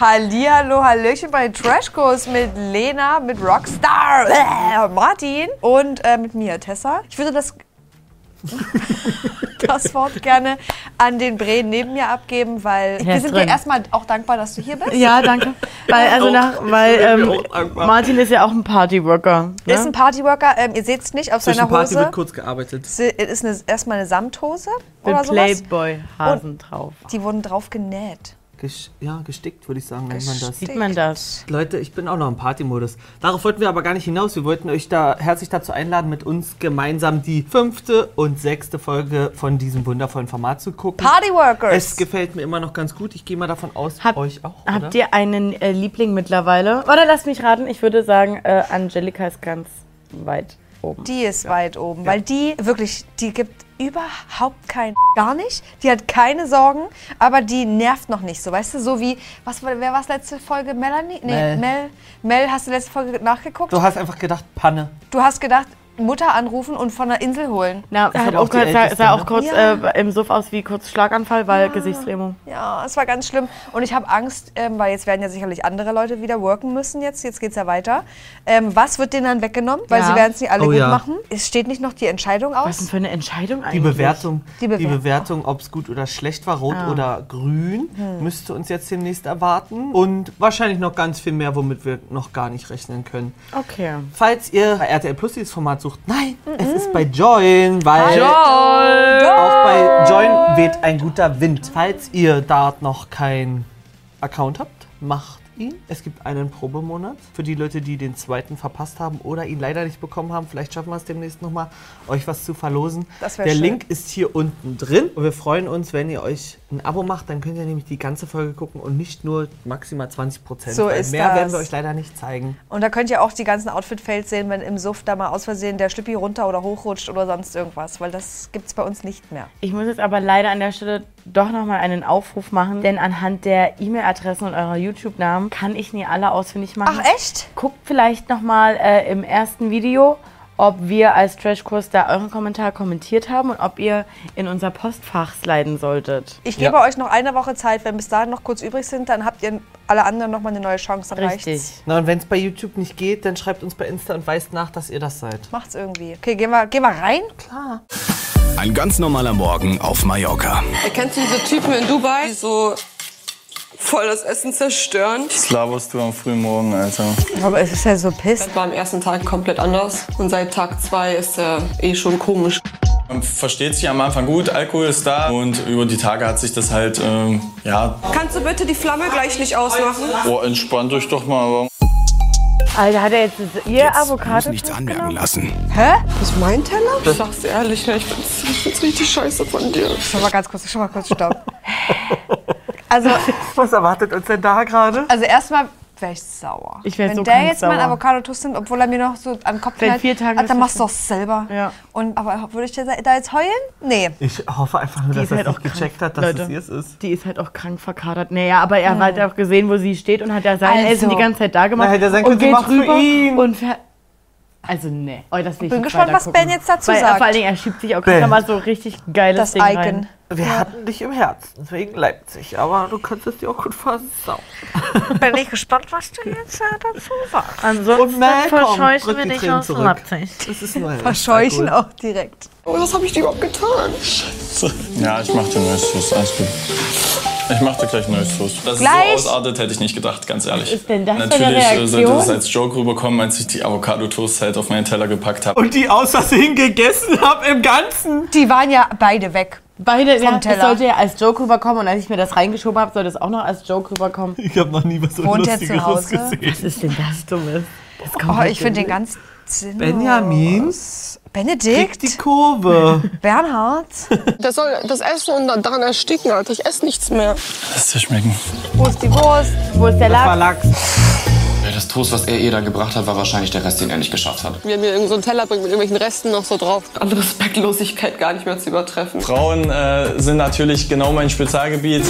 Hallihallo, Hallöchen bei Trashkurs mit Lena, mit Rockstar, äh, Martin und äh, mit mir, Tessa. Ich würde das, das Wort gerne an den Bre neben mir abgeben, weil wir ist sind drin. dir erstmal auch dankbar, dass du hier bist. Ja, danke. Weil, also nach, weil ähm. Martin ist ja auch ein Partyworker. Ist Ne? ein Partyworker, ähm, ihr seht es nicht auf Zwischen seiner Party Hose. wird kurz gearbeitet. Es ist eine, erstmal eine Samthose Mit oder sowas. Playboy-Hasen drauf. Die wurden drauf genäht. Gesch ja, gestickt, würde ich sagen, nennt man das. Sieht man das? Leute, ich bin auch noch im Partymodus. Darauf wollten wir aber gar nicht hinaus. Wir wollten euch da herzlich dazu einladen, mit uns gemeinsam die fünfte und sechste Folge von diesem wundervollen Format zu gucken. Partyworkers. Es gefällt mir immer noch ganz gut. Ich gehe mal davon aus, Hab- euch auch. oder? Habt ihr einen äh, Liebling mittlerweile? Oder lasst mich raten, ich würde sagen, äh, Angelika ist ganz weit oben. Die ist weit oben, weil die wirklich, die gibt überhaupt kein gar nicht. Die hat keine Sorgen, aber die nervt noch nicht so, weißt du, so wie was war wer war letzte Folge Melanie? Nee, Mel. Mel. Mel, hast du letzte Folge nachgeguckt? Du hast einfach gedacht, Panne. Du hast gedacht, Mutter anrufen und von der Insel holen. Na, Ist hat auch auch kurz, sah, Älteste, sah auch ne? kurz Ja. äh, im Suff aus wie kurz Schlaganfall, weil Gesichtslähmung. Ja, es war ganz schlimm. Und ich habe Angst, ähm, weil jetzt werden ja sicherlich andere Leute wieder worken müssen jetzt. Jetzt geht's ja weiter. Ähm, was wird denen dann weggenommen? Weil Ja. sie werden es nicht alle Oh gut ja. machen. Es steht nicht noch die Entscheidung Was denn aus. für eine Entscheidung eigentlich? Die Bewertung, Die die Bewertung. Bewertung, ob es gut oder schlecht war, rot Ah. oder grün, Hm. müsste uns jetzt demnächst erwarten. Und wahrscheinlich noch ganz viel mehr, womit wir noch gar nicht rechnen können. Okay. Falls ihr bei RTL Plus dieses Format sucht, nein, es ist bei Join, weil Joy! auch bei Join weht ein guter Wind. Falls ihr dort noch keinen Account habt, macht ihn. Es gibt einen Probemonat für die Leute, die den zweiten verpasst haben oder ihn leider nicht bekommen haben. Vielleicht schaffen wir es demnächst nochmal, euch was zu verlosen. Der schön. Link ist hier unten drin und wir freuen uns, wenn ihr euch ein Abo macht, dann könnt ihr nämlich die ganze Folge gucken und nicht nur maximal 20 Prozent. So ist Mehr das. werden wir euch leider nicht zeigen. Und da könnt ihr auch die ganzen Outfit-Fails sehen, wenn im Suff da mal aus Versehen der Schlippi runter oder hochrutscht oder sonst irgendwas. Weil das gibt's bei uns nicht mehr. Ich muss jetzt aber leider an der Stelle doch nochmal einen Aufruf machen, denn anhand der E-Mail-Adressen und eurer YouTube-Namen kann ich nie alle ausfindig machen. Ach echt? Guckt vielleicht nochmal äh, im ersten Video, ob wir als Trashkurs da euren Kommentar kommentiert haben und ob ihr in unser Postfach sliden solltet. Ich Ja. gebe euch noch eine Woche Zeit. Wenn bis dahin noch kurz übrig sind, dann habt ihr alle anderen noch mal eine neue Chance. Dann Richtig. reicht's. Na, und wenn es bei YouTube nicht geht, dann schreibt uns bei Insta und weist nach, dass ihr das seid. Macht's irgendwie. Okay, gehen wir, gehen wir rein. Klar. Ein ganz normaler Morgen auf Mallorca. Kennst du diese Typen in Dubai, die so voll das Essen zerstören? Was laberst du am frühen Morgen, Alter? Aber es ist ja so piss. War am ersten Tag komplett anders und seit Tag zwei ist er eh schon komisch. Man versteht sich am Anfang gut, Alkohol ist da und über die Tage hat sich das halt, ähm, ja, Kannst du bitte die Flamme gleich nicht ausmachen? oh, entspannt euch doch mal. Aber Alter, hat er jetzt das- ihr Muss Avocado? nichts anmerken lassen. Das ist mein Teller? Ich sag's ehrlich, ne, ich find's, ich find's richtig scheiße von dir. Schon mal ganz kurz, schon mal kurz stopp. Also, Was erwartet uns denn da gerade? also erstmal wäre ich sauer. Ich wär Wenn so der krank jetzt mein sauer. Avocado-Toast nimmt, obwohl er mir noch so den Kopf Seit knallt, vier Tagen ah, ist dann das machst du doch selber. Ja. Und, aber würde ich da da jetzt heulen? Nee. Ich hoffe einfach nur, dass ist er halt nicht auch krank, gecheckt hat, dass Leute. es ihr ist. Die ist halt auch krank verkadert. Naja, aber er hat auch gesehen, wo sie steht und hat ja sein Also. Essen die ganze Zeit da gemacht. Na, hätte er sagen und sie geht macht's für rüber ihn. und ver Also, ne. Oh, das will ich Bin nicht gespannt, was gucken. Ben jetzt dazu Weil, sagt. Vor allen Dingen, er schiebt sich auch Ben. gerade mal so richtig geiles Das Ding Icon. rein. Wir hatten dich im Herzen, deswegen Leipzig. Aber du könntest dir auch gut versauen. Bin ich gespannt, was du jetzt äh, dazu sagst. Ansonsten komm, verscheuchen wir dich aus zurück. Leipzig. Das ist nur Verscheuchen auch direkt. Oh, was habe ich dir überhaupt getan? ja, ich mach dir neues Toast, alles gut. Ich mach dir gleich neues Toast. Dass Gleich? es so ausartet, hätte ich nicht gedacht, ganz ehrlich. ist denn das für eine Natürlich äh, sollte Reaktion? das als Joke rüberkommen, als ich die Avocado-Toast halt auf meinen Teller gepackt habe. Und die aus Versehen gegessen habe im Ganzen. Die waren ja beide weg. Beide, ja, das Teller. sollte ja als Joke rüberkommen und als ich mir das reingeschoben habe, sollte es auch noch als Joke rüberkommen. Ich habe noch nie was so Wohnt er zu Lustigeres Hause? gesehen. Was ist denn das Dummes? Das kommt Oh, halt ich finde den ganz sinnlos. Benjamin kriegt Benedikt? die Kurve. Bernhard? Der soll das essen und dann daran ersticken, Alter. Ich esse nichts mehr. Lass dir schmecken. Wo ist die Wurst? Wo ist der War Lachs? Ja, Das Toast, was er ihr da gebracht hat, war wahrscheinlich der Rest, den er nicht geschafft hat. Wie er mir irgend so einen Teller bringt mit irgendwelchen Resten noch so drauf. An Respektlosigkeit gar nicht mehr zu übertreffen. Frauen äh, sind natürlich genau mein Spezialgebiet.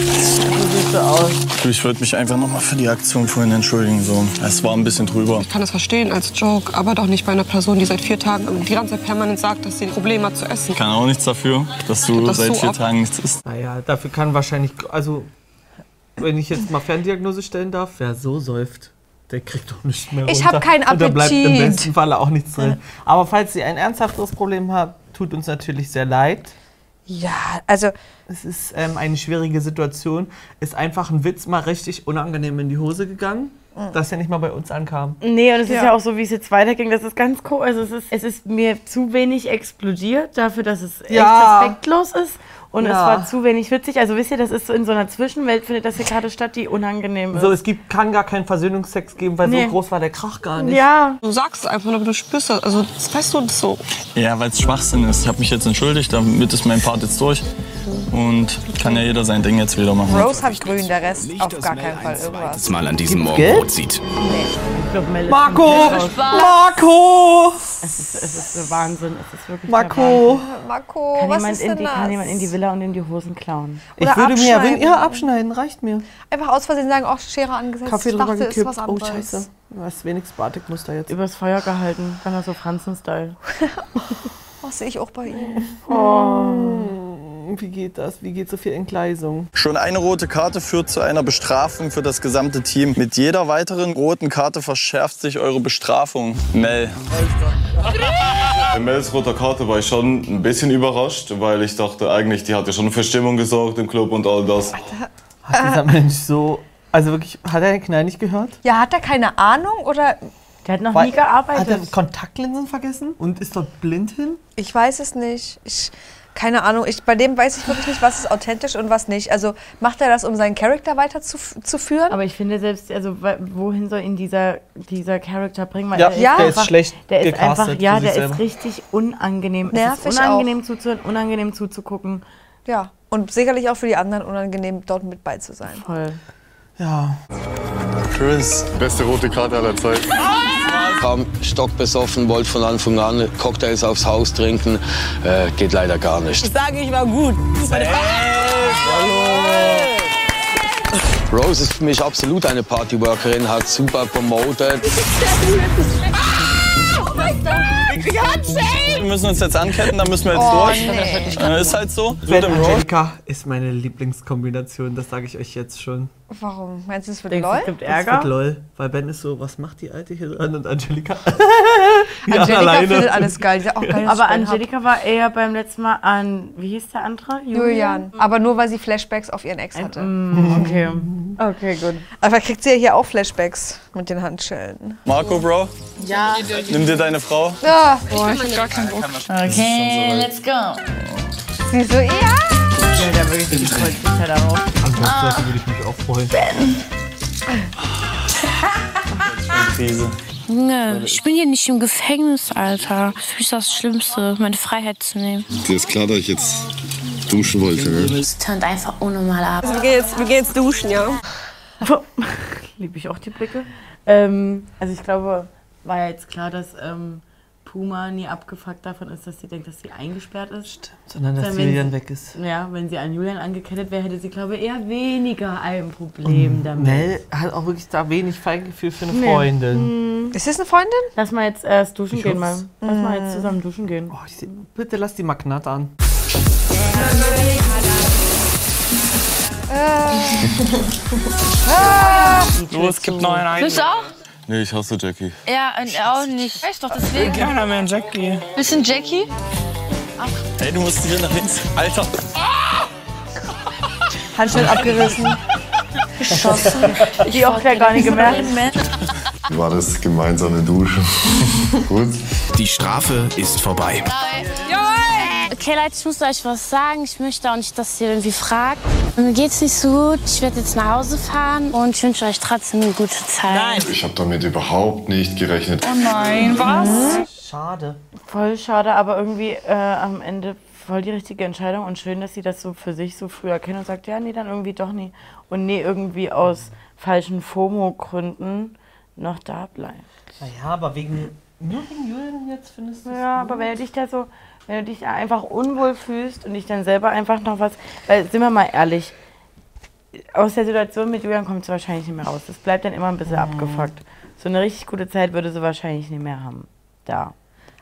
so aus. Ich würde mich einfach nochmal für die Aktion vorhin entschuldigen. So. Es war ein bisschen drüber. Ich kann das verstehen als Joke, aber doch nicht bei einer Person, die seit vier Tagen die ganze Zeit permanent sagt, dass sie ein Problem hat zu essen. Ich kann auch nichts dafür, dass du Das seit so vier ab- Tagen nichts isst. Naja, dafür kann wahrscheinlich, also wenn ich jetzt mal Ferndiagnose stellen darf, wer so säuft, der kriegt doch nichts mehr Ich runter. hab keinen Und da bleibt im Appetit. besten Falle auch nichts drin. Aber falls Sie ein ernsthafteres Problem haben, tut uns natürlich sehr leid. Ja, also Es ist ähm, eine schwierige Situation. Ist einfach ein Witz mal richtig unangenehm in die Hose gegangen, dass er nicht mal bei uns ankam. Nee, und es ist Ja. ja auch so, wie es jetzt weiterging. Das ist ganz cool. Also es ist, es ist mir zu wenig explodiert dafür, dass es Ja. echt respektlos ist. Und es Ja. war zu wenig witzig. Also wisst ihr, das ist so in so einer Zwischenwelt, findet das hier gerade statt, die unangenehm ist. So, es gibt, kann gar keinen Versöhnungsex geben, weil Nee. so groß war der Krach gar nicht. ja, Du sagst es einfach nur, aber du spürst das. Also, das weißt du das so. Ja, weil es Schwachsinn ist. Ich habe mich jetzt entschuldigt, damit ist mein Part jetzt durch. Und kann ja jeder sein Ding jetzt wieder machen. Rose hat grün, der Rest Nicht, auf gar keinen Fall irgendwas. Mal an diesem Morgen rot sieht. ist Marco! Marco! Es ist, es ist Wahnsinn. Es ist wirklich Marco! Marco, Kann was jemand, ist in denn die, das? kann jemand in die Villa und in die Hosen klauen? Ich Oder würde mir ja abschneiden. ja, abschneiden, reicht mir. Einfach aus Versehen sagen, oh, Schere angesetzt. Kaffee ich drüber dachte, es ist gekippt. was Oh, anderes. scheiße. Was wenigstens Batikmuster jetzt. Übers Feuer gehalten. Kann er so Franzen-Style. Oh, sehe ich auch bei ihm. Wie geht das? Wie geht so viel Entgleisung? Schon eine rote Karte führt zu einer Bestrafung für das gesamte Team. Mit jeder weiteren roten Karte verschärft sich eure Bestrafung. Mel. Bei Mels roter Karte war ich schon ein bisschen überrascht, weil ich dachte eigentlich, die hat ja schon für Stimmung gesorgt im Club und all das. Hat dieser Mensch so. Also wirklich, hat er den Knall nicht gehört? Ja, hat er keine Ahnung oder Der hat noch Weil- nie gearbeitet. Hat er Kontaktlinsen vergessen und ist dort blind hin? ich weiß es nicht. Ich, keine Ahnung. Ich, bei dem weiß ich wirklich nicht, was ist authentisch und was nicht. Also macht er das, um seinen Charakter weiter zu, zu führen? Aber ich finde selbst, also wohin soll ihn dieser, dieser Charakter bringen? Weil Ja, er Ja. der ist schlecht Der ist einfach, ja, der selber. ist richtig unangenehm. es Nervig ist unangenehm zuzuhören, unangenehm zuzugucken. ja. Und sicherlich auch für die anderen unangenehm, dort mit bei zu sein. Voll. Ja. Chris, beste rote Karte aller Zeiten. Kam stockbesoffen, wollte von Anfang an Cocktails aufs Haus trinken. Äh, geht leider gar nicht. sage, ich war gut. Rose ist für mich absolut eine Partyworkerin, hat super promotet. Wir müssen uns jetzt anketten, da müssen wir jetzt Oh, durch. nee. Äh, ist halt so. Ben Angelika ist meine Lieblingskombination, das sage ich euch jetzt schon. Warum? Meinst du, es wird Denkst LOL? es gibt Das wird Ärger? lol, weil Ben ist so, was macht die Alte hier dran? Und Angelika. ja, Angelika findet alles geil. Die sagt auch geil, Aber ich Ben hab. Angelika war eher beim letzten Mal an, wie hieß der andere? Julian. Aber nur, weil sie Flashbacks auf ihren Ex hatte. Mm, okay. Okay, gut. Aber kriegt sie ja hier auch Flashbacks mit den Handschellen. Marco, Bro. Ja. Nimm dir deine Frau. Ja, Okay, let's go. sie so, ja. Ja, wirklich die freut sich ja darauf. Ansonsten würde ich mich auch freuen. Krise. Junge, ich bin hier nicht im Gefängnis, Alter. Für mich ist das Schlimmste, meine Freiheit zu nehmen. Dir ist klar, dass ich jetzt duschen wollte. Ne? Es tönt einfach unnormal ab. Wir gehen jetzt, wir gehen jetzt duschen, ja? Liebe ich auch die Blicke. Ähm, also ich glaube, war ja jetzt klar, dass ähm, Puma nie abgefuckt davon ist, dass sie denkt, dass sie eingesperrt ist. Sondern dass Dann, wenn Julian sie- weg ist. Ja, wenn sie an Julian angekettet wäre, hätte sie, glaube ich, eher weniger ein Problem damit. Mel hat auch wirklich da wenig Feingefühl für eine Nee. Freundin. Ist das eine Freundin? Lass mal jetzt erst duschen Ich gehen mal. Lass mal jetzt zusammen duschen gehen. Oh, ich seh, bitte lass die mal knattern. Los, gib noch einen ein. Bist du auch? Nee, ich hasse Jackie. Ja, und auch nicht. Weißt doch, deswegen. Keiner mehr ein Jackie. Bisschen Jackie? Hey, du musst hier nach links. Alter. Handschellen abgerissen. Geschossen. Die auch gar nicht gemerkt. War das gemeinsame Duschen? Gut. Die Strafe ist vorbei. Okay, Leute, ich muss euch was sagen. Ich möchte auch nicht, dass ihr irgendwie fragt. Mir geht's nicht so gut. Ich werde jetzt nach Hause fahren und ich wünsche euch trotzdem eine gute Zeit. Ich habe damit überhaupt nicht gerechnet. Nein, was? Schade. Voll schade, aber irgendwie äh, am Ende voll die richtige Entscheidung und schön, dass sie das so für sich so früh erkennt und sagt, ja, nee, dann irgendwie doch nie. Und nee, irgendwie aus falschen FOMO-Gründen noch da bleibt. Naja, aber wegen. Nur wegen Julian jetzt findest du Ja, aber wenn du dich da so, wenn du dich einfach unwohl fühlst und dich dann selber einfach noch was, weil sind wir mal ehrlich, aus der Situation mit Julian kommt sie wahrscheinlich nicht mehr raus. Das bleibt dann immer ein bisschen abgefuckt. So eine richtig gute Zeit würde sie wahrscheinlich nicht mehr haben. Da.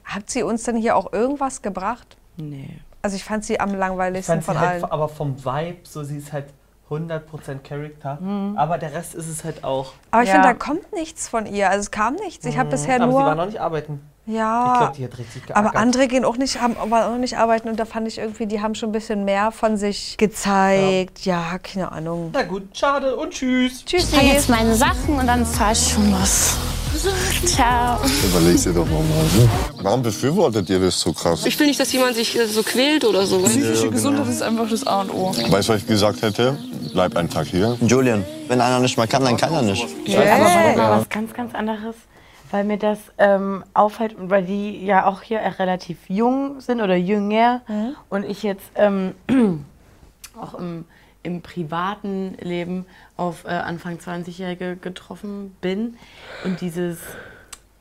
Hat sie uns denn hier auch irgendwas gebracht? Nee. Also ich fand sie am Ich langweiligsten fand sie von halt, allen. aber vom Vibe, so sie ist halt 100% Charakter. Mhm. Aber der Rest ist es halt auch. Aber ich Ja. finde, da kommt nichts von ihr. Also es kam nichts. Ich habe bisher Mhm. Aber sie war nur. noch nicht arbeiten. Ich Ja. glaube, die hat richtig geackert. Aber andere gehen auch nicht, haben aber auch nicht arbeiten und da fand ich irgendwie, die haben schon ein bisschen mehr von sich gezeigt. Ja, keine Ahnung. Na gut, schade und tschüss. Tschüss. Ich packe jetzt meine Sachen und dann fahre ich schon los. Ciao. Überleg dir doch mal. Ne? Warum befürwortet ihr das so krass? Ich will nicht, dass jemand sich äh, so quält oder so. Psychische Gesundheit ist einfach das A und O. Weißt du, was ich gesagt hätte? Bleib einen Tag hier. Julian, wenn einer nicht mal kann, dann kann er nicht. Warte mal, was ganz, ganz anderes, weil mir das ähm, auffällt, und weil die ja auch hier relativ jung sind oder jünger. Und ich jetzt ähm, auch im, im privaten Leben auf äh, Anfang 20-Jährige getroffen bin. Und dieses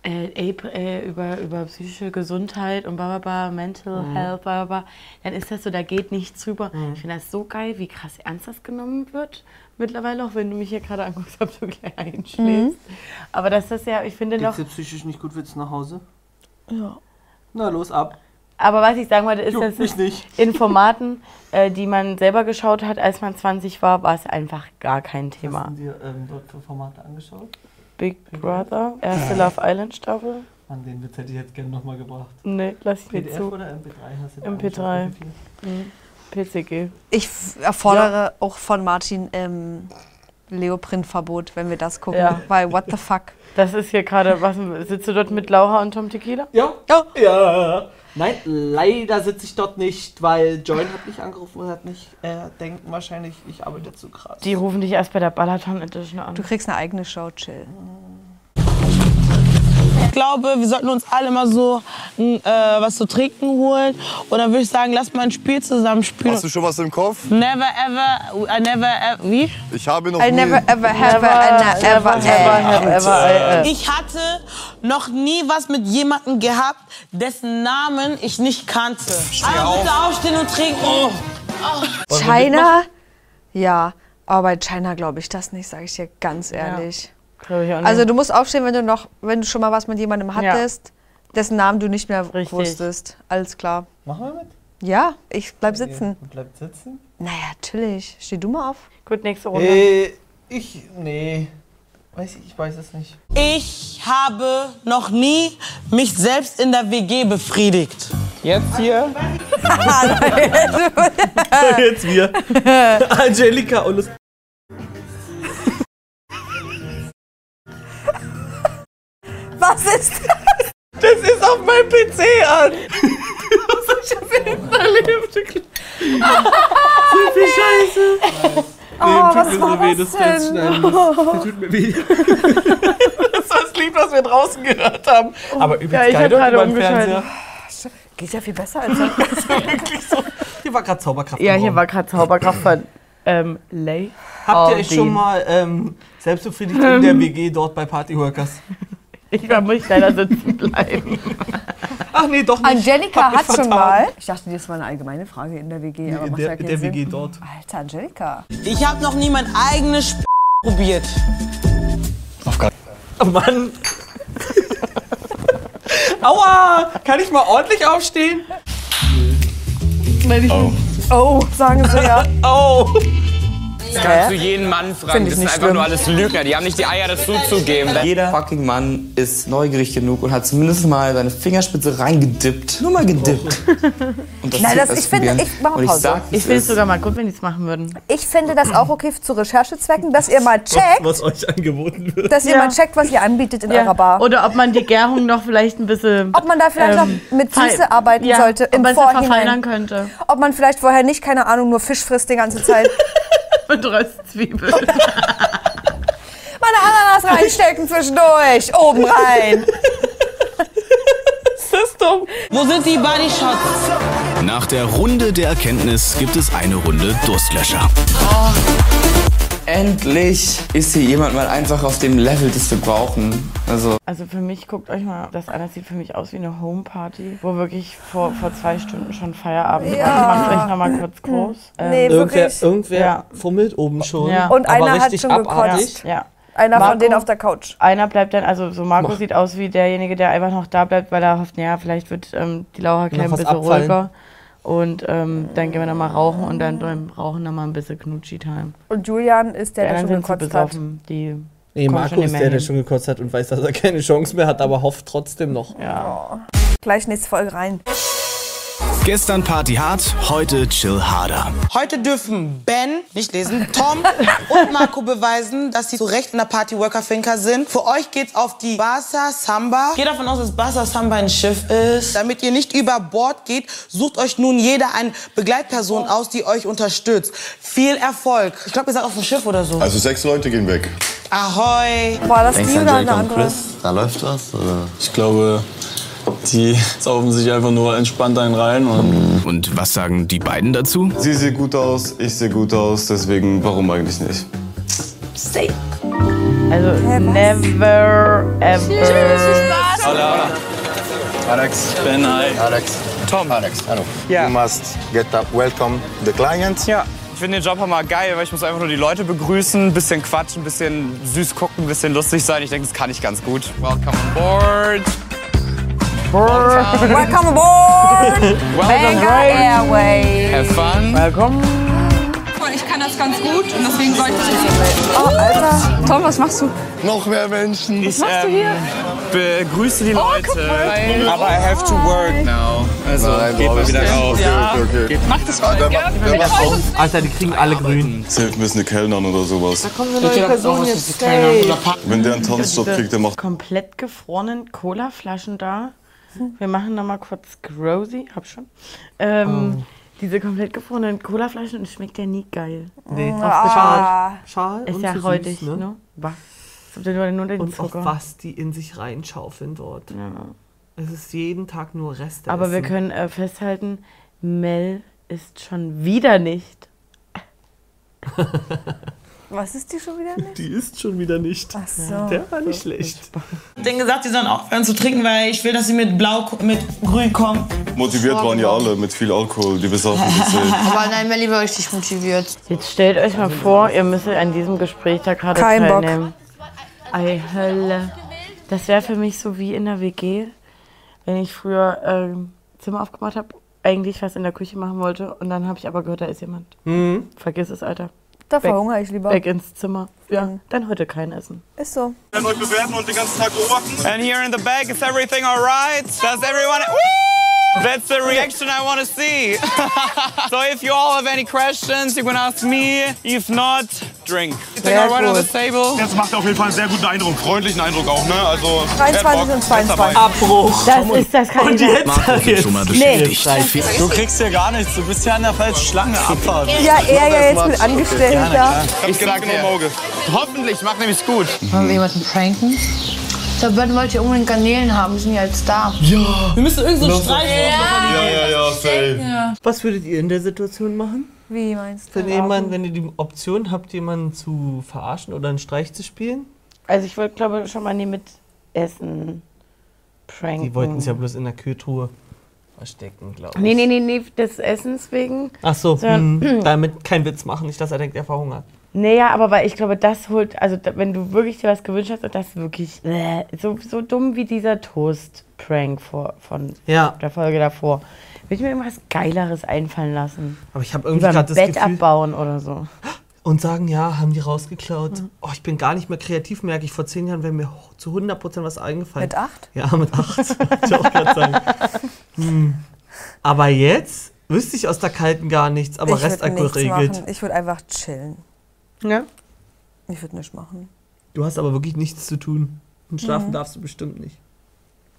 äh, äh, über, über psychische Gesundheit und bla, Mental Mhm. Health, bla, dann ist das so, da geht nichts drüber. Ich finde das so geil, wie krass ernst das genommen wird mittlerweile, auch wenn du mich hier gerade anguckst, ob du gleich einschläfst. Mhm. Aber das ist ja, ich finde noch, Geht's dir psychisch nicht gut, willst du nach Hause? Ja. Na los, ab. aber was ich sagen wollte, ist, dass in Formaten, äh, die man selber geschaut hat, als man 20 war, war es einfach gar kein Was Thema. hast du dir ähm, dort für Formate angeschaut? Big Brother, erste Love Island Staffel. Mann, den Witz hätte ich jetzt gerne nochmal gebracht. Nee, lass ich nicht zu. oder MP3 hast du dir MP3. angeschaut? Wie viel? Mhm. PCG. Ich erfordere auch von Martin ähm, Leoprint-Verbot, wenn wir das gucken. Ja. Weil what the fuck? Das ist hier gerade, was sitzt du dort mit Laura und Tom Tequila? Ja. Ja. ja. Nein, leider sitze ich dort nicht, weil Join hat mich angerufen und hat nicht, äh, denken wahrscheinlich, ich arbeite zu krass. Die rufen dich erst bei der Balaton Edition an. Du kriegst eine eigene Show, chill. Ich glaube, wir sollten uns alle mal so äh, was zu trinken holen. Und dann würde ich sagen, lass mal ein Spiel zusammen spielen. Hast du schon was im Kopf? Never ever, I never ever, wie? Ich habe noch I nie... never ever have a ever ever. Ich hatte noch nie was mit jemandem gehabt, dessen Namen ich nicht kannte. Alle bitte aufstehen und trinken. China? Ja, aber bei China glaube ich das nicht, sage ich dir ganz ehrlich. Nicht. Also du musst aufstehen, wenn du noch, wenn du schon mal was mit jemandem hattest, dessen Namen du nicht mehr Richtig. wusstest. Alles klar. Machen wir mit? Ja, ich bleib sitzen. Und bleibt sitzen? Naja, natürlich. Steh du mal auf. Gut, nächste Runde. Äh, ich, nee. Weiß ich, ich weiß es nicht. Ich habe noch nie mich selbst in der WG befriedigt. Jetzt hier? Jetzt wir. Angelika und Was ist das? Das ist auf meinem PC an. Ich hinten erlebt? So viel Scheiße. Oh, was war das dass du jetzt denn? schneiden musst. Das tut mir weh. Das war das Lied, was wir draußen gehört haben. Aber übelst Ja, ich geil den umgeschaltet. Fernseher. Geht ja viel besser als das. Wirklich so. Hier war gerade Zauberkraft. Ja, hier war gerade Zauberkraft von ähm, Lay. Habt ihr euch schon mal ähm, selbst befriedigt in der WG dort bei Partyworkers? Ich war, muss leider sitzen bleiben. Ach nee, doch nicht. Angelika hat schon mal. Ich dachte, das war eine allgemeine Frage in der WG, aber In der, ja in der. WG dort. Alter, Angelika. Ich habe noch nie mein eigenes Sp probiert. Oh Mann. Aua! Kann ich mal ordentlich aufstehen? Oh. Oh, sagen sie ja. Oh! Das kannst du jeden Mann fragen. Ich Das sind einfach schlimm. nur alles Lügner. Die haben nicht die Eier, das zuzugeben. Jeder fucking Mann ist neugierig genug und hat zumindest mal seine Fingerspitze reingedippt. Nur mal gedippt. Und Nein, jetzt das- ich finde- ich mache ich Pause. sag, Ich finde es sogar mal gut, wenn die es machen würden. Ich finde das auch okay zu Recherchezwecken, dass ihr mal checkt, Was euch angeboten wird. dass ihr Ja. mal checkt, was ihr anbietet in Ja. eurer Bar. Oder ob man die Gärung noch vielleicht ein bisschen. Ob man da vielleicht ähm, noch mit Süße arbeiten ja, sollte ob im man es Vorhinein. verfeinern könnte. Ob man vielleicht vorher nicht, keine Ahnung, nur Fisch frisst die ganze Zeit. Und Röstzwiebeln. Mal eine Ananas reinstecken zwischendurch. Oben rein. Das ist dumm. Wo sind die Body Shots? Nach der Runde der Erkenntnis gibt es eine Runde Durstlöscher. Endlich ist hier jemand mal einfach auf dem Level, das wir brauchen. Also Also für mich, guckt euch mal das an, das sieht für mich aus wie eine Homeparty, wo wirklich vor, vor zwei Stunden schon Feierabend Ja. war. Macht euch nochmal kurz groß. Nee, Ähm, Irgendwer, wirklich. irgendwer Ja. fummelt oben schon. Ja. Und aber einer hat schon abartig. gekotzt. ja. Einer Marco? von denen auf der Couch. Einer bleibt dann, also so Marco sieht aus wie derjenige, der einfach noch da bleibt, weil er hofft, naja, vielleicht wird ähm, die Laura Klein ein bisschen abfallen. ruhiger. Und ähm, dann gehen wir dann mal rauchen und dann beim Rauchen dann mal ein bisschen Knutschi-Time. Und Julian ist der, Die der schon gekotzt hat. Die Nee, Marco ist der, der schon gekotzt hat und weiß, dass er keine Chance mehr hat, aber hofft trotzdem noch. Ja. Gleich nächste Folge rein. Gestern Party hart, heute chill harder. Heute dürfen Ben, nicht lesen, Tom und Marco beweisen, dass sie zu Recht in der Party Worker Finker sind. Für euch geht's auf die Barca Samba. Geht davon aus, dass Barca Samba ein Schiff ist. Damit ihr nicht über Bord geht, sucht euch nun jeder eine Begleitperson aus, die euch unterstützt. Viel Erfolg. Ich glaube, ihr seid auf dem Schiff oder so. Also sechs Leute gehen weg. Ahoi. Boah, das Denkst die oder eine andere? Chris? Da läuft was? Oder? Ich glaube, die saufen sich einfach nur entspannt einen rein. Und Und was sagen die beiden dazu? Sie sieht gut aus, ich sehe gut aus, deswegen warum eigentlich nicht? Also never ever. Hola. Alex. Ben, hi. Alex. Tom. Alex, hallo. Ja. You must get up, welcome the client. Ja, ich finde den Job immer geil, weil ich muss einfach nur die Leute begrüßen, ein bisschen quatschen, ein bisschen süß gucken, ein bisschen lustig sein. Ich denke, das kann ich ganz gut. Welcome on board. Welcome aboard! Welcome Airways. Have fun. Welcome. Ich kann das ganz gut und deswegen soll ich das Oh, Alter. Tom, was machst du? Noch mehr Menschen. Ich ähm, begrüße die Leute. aber I have to work now. Also Nein, geht du mal wieder raus. Okay, okay, okay. Mach das voll der gern. macht- der macht auch- Alter, die kriegen alle grün. Hilft ein bisschen Kellnern oder sowas. Kommt eine neue Person jetzt. safe. Wenn der einen Tanzjob kriegt, der macht komplett gefrorenen Colaflaschen da. Wir machen noch mal kurz Grosy, hab schon. Ähm, Diese komplett gefrorenen Colaflaschen und schmeckt ja nie geil. Nee. Ah. Schal Ist und ja zu süß, ne? ne? Was? Das habt ihr nur, nur den Und auch Zucker. was die in sich reinschaufeln dort. Es ist jeden Tag nur Reste. Aber wir können äh, festhalten, Mel ist schon wieder nicht. Was ist die schon wieder nicht? Die ist schon wieder nicht. Ach so. Der war nicht schlecht. Ich denen gesagt, sie sollen aufhören zu trinken, weil ich will, dass sie mit Blau, mit Grün kommen. motiviert waren ja alle mit viel Alkohol, die besoffen sind. Aber nein, Melli war richtig motiviert. Jetzt stellt euch mal vor, ihr müsstet an diesem Gespräch da gerade Kein Bock. teilnehmen. Ei, Hölle. Das wäre für mich so wie in der WG, wenn ich früher ähm, Zimmer aufgemacht habe, eigentlich was in der Küche machen wollte und dann habe ich aber gehört, da ist jemand. Mhm. Vergiss es, Alter. Da Weg- verhungere ich lieber. Weg ins Zimmer. Ja, dann heute kein Essen. Ist so. werden euch bewerten und den ganzen Tag beobachten. And here in the back, is everything alright? Does everyone... Woo! That's the reaction I want to see. so if you all have any questions, you can ask me. If not, drink. You think alright on the gut. table? Jetzt macht auf jeden Fall einen sehr guten Eindruck, freundlichen Eindruck auch, ne? Also 23 und 22. Abbruch. Das ist das kann Und ich jetzt Marco schon mal Nee. Du kriegst hier gar nichts, du bist ja an der falschen Schlange. Abfahrt. Ja, er ja jetzt mit Angestellter. ich genau im Auge. Hoffentlich, mach nämlich gut. Wollen wir jemanden pranken? Der Ben wollte ja unbedingt Garnelen haben, wir sind ja jetzt da. Wir müssen irgend so einen Streich Ja, ja, ja, safe. Was würdet ihr in der Situation machen? Wie meinst du? Wenn, jemand, wenn ihr die Option habt, jemanden zu verarschen oder einen Streich zu spielen? Also ich wollte, glaube ich, schon mal nie mit Essen pranken. Die wollten es ja bloß in der Kühltruhe verstecken, glaube ich. Nee, nee, nee, nee, des Essens wegen. Ach so, hm, damit keinen Witz machen, nicht, dass er denkt, er verhungert. Naja, aber weil ich glaube, das holt, also wenn du wirklich dir was gewünscht hast und das wirklich äh, so, so dumm wie dieser Toast-Prank vor, von Ja. der Folge davor. Will ich mir irgendwas Geileres einfallen lassen? Aber ich habe irgendwie gerade ein das Bett Gefühl... abbauen oder so. Und sagen, ja, haben die rausgeklaut. Oh, ich bin gar nicht mehr kreativ, merke ich. Vor zehn Jahren wäre mir zu 100% was eingefallen. Mit acht? Ja, mit acht. wollte ich auch gerade sagen. Hm. Aber jetzt wüsste ich aus der Kalten gar nichts, aber ich nichts regelt. machen. Ich würde einfach chillen. Ja? Ich würde nichts machen. Du hast aber wirklich nichts zu tun. Und schlafen Mhm. darfst du bestimmt nicht.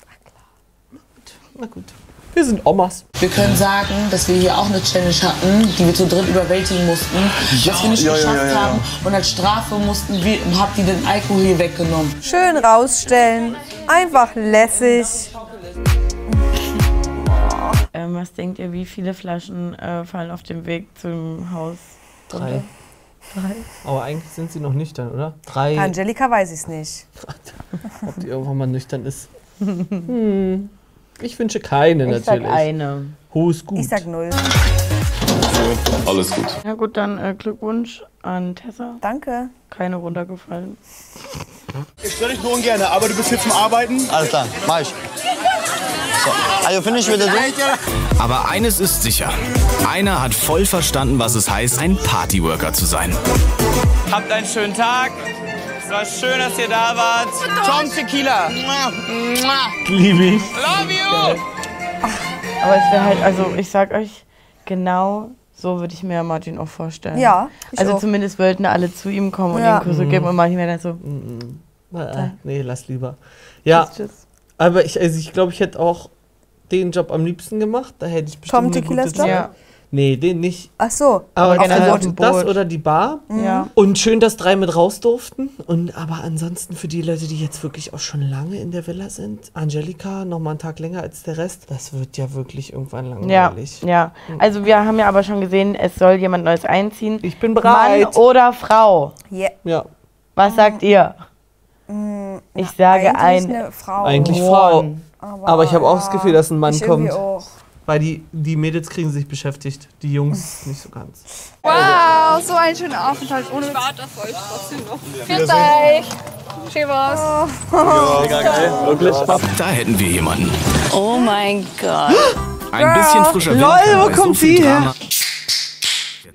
Na gut. Na gut. Wir sind Omas. Wir können sagen, dass wir hier auch eine Challenge hatten, die wir zu dritt überwältigen mussten, dass wir nicht ja, ja, geschafft ja, ja. haben. Und als Strafe mussten wir, habt ihr den Alkohol hier weggenommen. Schön rausstellen. Einfach lässig. Ähm, was denkt ihr, wie viele Flaschen äh, fallen auf dem Weg zum Haus? Drei. Drei. Aber eigentlich sind sie noch nüchtern, oder? Drei. Bei Angelika weiß ich es nicht. Ob die irgendwann mal nüchtern ist. Hm. Ich wünsche keine Ich sag natürlich. eine. Hohes Gut. Ich sag null. Alles gut. Ja gut, dann äh, Glückwunsch an Tessa. Danke. Keine runtergefallen. Ich stelle dich nur ungern, aber du bist hier zum Arbeiten. Alles klar, mach ich. So, also finish with the drink. Aber eines ist sicher. Einer hat voll verstanden, was es heißt, ein Partyworker zu sein. Habt einen schönen Tag. Es war schön, dass ihr da wart. Tom Tequila. Liebe ich. Love you. Aber es wäre halt, also ich sag euch, genau so würde ich mir Martin auch vorstellen. Ja, Also auch. zumindest wollten alle zu ihm kommen und Ja. ihm Küsse geben und Martin wäre dann so, Äh, nee, lass lieber. Ja, Tschüss, tschüss. aber ich, also ich glaube, ich hätte auch den Job am liebsten gemacht. Da hätte ich bestimmt Tom eine Tequilas gute Job? Ja. Nee, den nicht. Ach so. Aber auf dem das oder die Bar. Ja. Und schön, dass drei mit raus durften. Und aber ansonsten für die Leute, die jetzt wirklich auch schon lange in der Villa sind, Angelika noch mal einen Tag länger als der Rest, das wird ja wirklich irgendwann Ja, langweilig. ja. Also wir haben ja aber schon gesehen, es soll jemand Neues einziehen. Ich bin bereit. Mann oder Frau? Yeah. Ja, Was sagt ihr? Ich sage Eigentlich ein eine Frau. eigentlich. Frau. Aber ich habe auch das ja, Gefühl, dass ein Mann kommt. auch. Weil die, die Mädels kriegen sich beschäftigt, die Jungs nicht so ganz. Wow, so ein schöner Aufenthalt. Ohne ich warte auf euch trotzdem noch. Grüß euch. Schön was. Mega geil, wirklich. Da hätten wir jemanden. Oh mein Gott. Ein bisschen frischer Wind. Lol, wo so kommt viel sie her?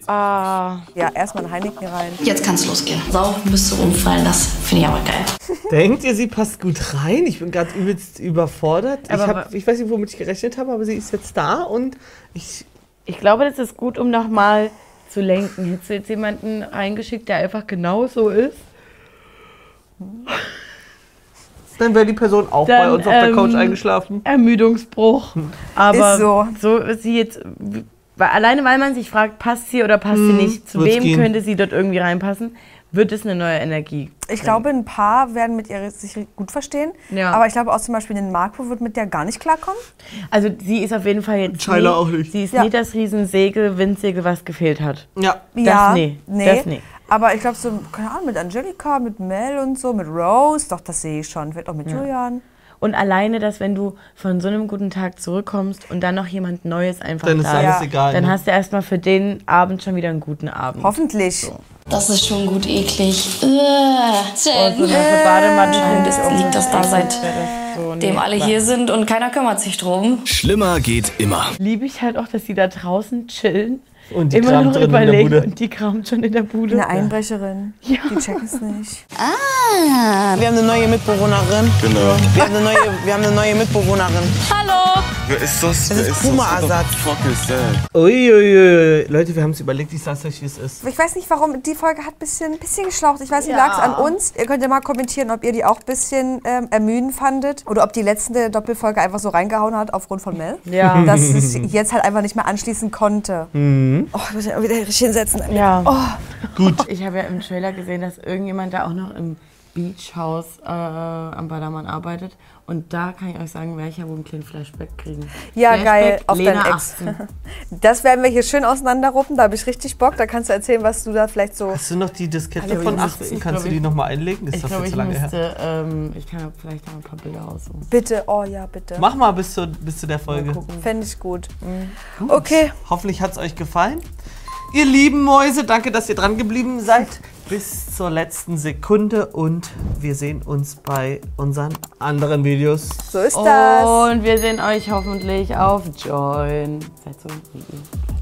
Ah, Ja, erstmal ein Heineken rein. Jetzt kann's losgehen. Saufen bis zum Umfallen, das finde ich aber geil. Denkt ihr, sie passt gut rein? Ich bin gerade übelst überfordert. Ich, hab, ich weiß nicht, womit ich gerechnet habe, aber sie ist jetzt da und ich. ich glaube, das ist gut, um nochmal zu lenken. Hättest du jetzt jemanden reingeschickt, der einfach genau so ist? Dann wäre die Person auch Dann, bei uns auf der ähm, Couch eingeschlafen. Ermüdungsbruch. Aber Ist so. so ist sie jetzt. Weil, alleine weil man sich fragt, passt sie oder passt sie Hm, nicht, zu wem gehen. könnte sie dort irgendwie reinpassen, wird es eine neue Energie. Ich glaube, ein paar werden mit ihr sich gut verstehen. Ja. Aber ich glaube auch zum Beispiel den Marco wird mit der gar nicht klarkommen. Also sie ist auf jeden Fall jetzt. Tyler nie, auch nicht. Sie ist Ja. nie das Riesensegel, Windsegel, was gefehlt hat. Ja. Das ja, nee, nee. das nee. Aber ich glaube so, keine Ahnung, mit Angelika, mit Mel und so, mit Rose, doch, das sehe ich schon. Vielleicht auch mit Julian. Und alleine, dass wenn du von so einem guten Tag zurückkommst und dann noch jemand Neues einfach Dann ist da alles ist, egal, dann ne? hast du erstmal für den Abend schon wieder einen guten Abend. Hoffentlich. Das ist schon gut eklig. Äh, Und so eine Bademantel das auch liegt das da seit so dem alle hier sind und keiner kümmert sich drum. Schlimmer geht immer. Liebe ich halt auch, dass die da draußen chillen. Und die immer noch drin in der überlegen Bude. und die kramt schon in der Bude. Eine Einbrecherin. Ja. Die checken es nicht. Ah, wir haben eine neue Mitbewohnerin. Genau. Wir haben eine neue, wir haben eine neue Mitbewohnerin. Hallo. Wer ist das? Das Wer ist das? Puma-Ersatz. Fuck is that? Uiuiui. Leute, wir haben es überlegt, ich sag's euch, wie es ist. Ich weiß nicht, warum. Die Folge hat ein bisschen, bisschen geschlaucht. Ich weiß nicht, lag es an uns? Ihr könnt ja mal kommentieren, ob ihr die auch ein bisschen ähm, ermüdend fandet. Oder ob die letzte Doppelfolge einfach so reingehauen hat aufgrund von Mel. Ja. Dass es jetzt halt einfach nicht mehr anschließen konnte. Mhm. Oh, ich muss ja wieder richtig hinsetzen. Ja. Oh. Gut. Ich habe ja im Trailer gesehen, dass irgendjemand da auch noch im Beachhaus äh, am Ballermann arbeitet. Und da kann ich euch sagen, werde ich ja wohl einen kleinen Flashback kriegen. Ja, Flashback, geil, auf Lena deinen Ex. 18. Das werden wir hier schön auseinanderruppen. Da habe ich richtig Bock. Da kannst du erzählen, was du da vielleicht so. Hast du noch die Diskette von ich müsste- 18? ich Kannst du die nochmal einlegen? Ist Ich das glaube, jetzt ich lange her? müsste, ähm, ich kann vielleicht noch ein paar Bilder raussuchen. Bitte, oh ja, bitte. Mach mal bis zu, bis zu der Folge. Fände ich gut. Mhm. Okay. Hoffentlich hat es euch gefallen. Ihr lieben Mäuse, danke, dass ihr dran geblieben seid. Bis zur letzten Sekunde und wir sehen uns bei unseren anderen Videos. So ist das. Und wir sehen euch hoffentlich auf Join. Seid so wie ihr.